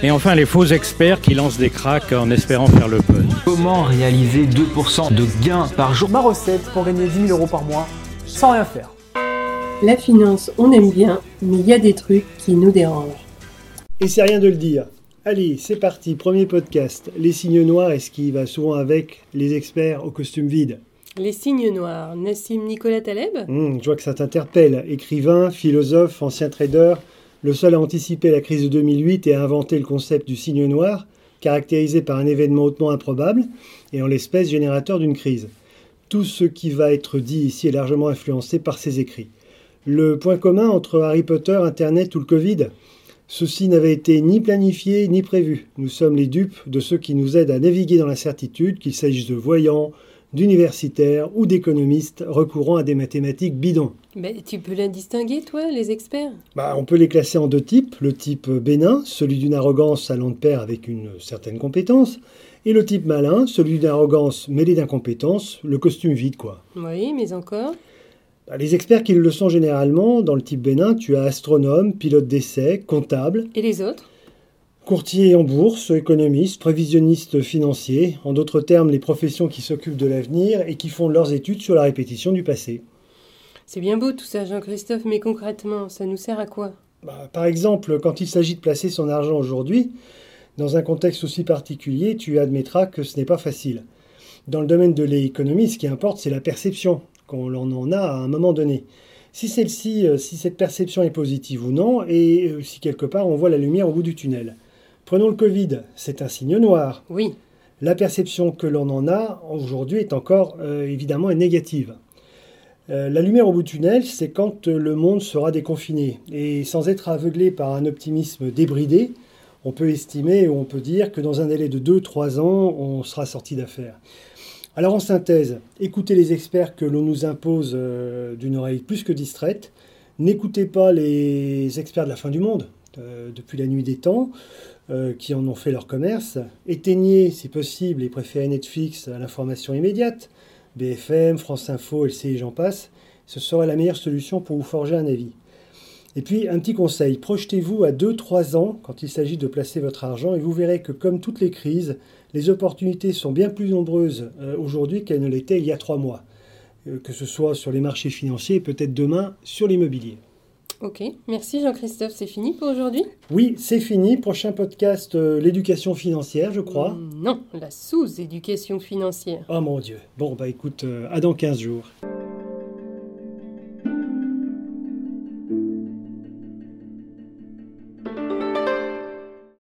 Et enfin les faux experts qui lancent des cracks en espérant faire le buzz. Comment réaliser 2% de gains par jour Ma recette pour gagner 10 000 euros par mois sans rien faire. La finance, on aime bien, mais il y a des trucs qui nous dérangent. Et c'est rien de le dire. Allez, c'est parti, premier podcast. Les signes noirs et ce qui va souvent avec les experts au costume vide. Les signes noirs, Nassim Nicolas Taleb? Hum, je vois que ça t'interpelle. Écrivain, philosophe, ancien trader, le seul à anticiper la crise de 2008 et à inventer le concept du signe noir, caractérisé par un événement hautement improbable et en l'espèce générateur d'une crise. Tout ce qui va être dit ici est largement influencé par ses écrits. Le point commun entre Harry Potter, Internet ou le Covid Ceci n'avait été ni planifié ni prévu. Nous sommes les dupes de ceux qui nous aident à naviguer dans l'incertitude, qu'il s'agisse de voyants, d'universitaires ou d'économistes recourant à des mathématiques bidons. Mais tu peux les distinguer, toi, les experts? Bah, on peut les classer en deux types. Le type bénin, celui d'une arrogance allant de pair avec une certaine compétence, et le type malin, celui d'une arrogance mêlée d'incompétence, le costume vide, quoi. Oui, mais encore? Bah, Les experts qui le sont généralement, dans le type bénin, tu as astronome, pilote d'essai, comptable, Et les autres? Courtier en bourse, économiste, prévisionniste financier, en d'autres termes les professions qui s'occupent de l'avenir et qui font leurs études sur la répétition du passé. C'est bien beau tout ça, Jean-Christophe, mais concrètement, ça nous sert à quoi? Bah, par exemple, quand il s'agit de placer son argent aujourd'hui, dans un contexte aussi particulier, tu admettras que ce n'est pas facile. Dans le domaine de l'économie, ce qui importe, c'est la perception qu'on en a à un moment donné. Si celle-ci, euh, si cette perception est positive ou non, et euh, si quelque part on voit la lumière au bout du tunnel. Prenons le Covid, c'est un signe noir. Oui, La perception que l'on en a aujourd'hui est encore euh, évidemment négative. Euh, la lumière au bout du tunnel, c'est quand euh, le monde sera déconfiné. Et sans être aveuglé par un optimisme débridé, on peut estimer ou on peut dire que dans un délai de 2-3 ans, on sera sorti d'affaires. Alors en synthèse, écoutez les experts que l'on nous impose euh, d'une oreille plus que distraite. N'écoutez pas les experts de la fin du monde, depuis la nuit des temps, euh, qui en ont fait leur commerce. Éteignez, si possible, et préférez Netflix à l'information immédiate. BFM, France Info, LCI, j'en passe. Ce serait la meilleure solution pour vous forger un avis. Et puis, un petit conseil, projetez-vous à 2-3 ans quand il s'agit de placer votre argent et vous verrez que comme toutes les crises, les opportunités sont bien plus nombreuses euh, aujourd'hui qu'elles ne l'étaient il y a 3 mois. Euh, que ce soit sur les marchés financiers peut-être demain sur l'immobilier. Ok. Merci Jean-Christophe, c'est fini pour aujourd'hui? Oui, c'est fini. Prochain podcast, euh, l'éducation financière, je crois. Non, la sous-éducation financière. Oh mon Dieu. Bon, bah écoute, euh, à dans 15 jours.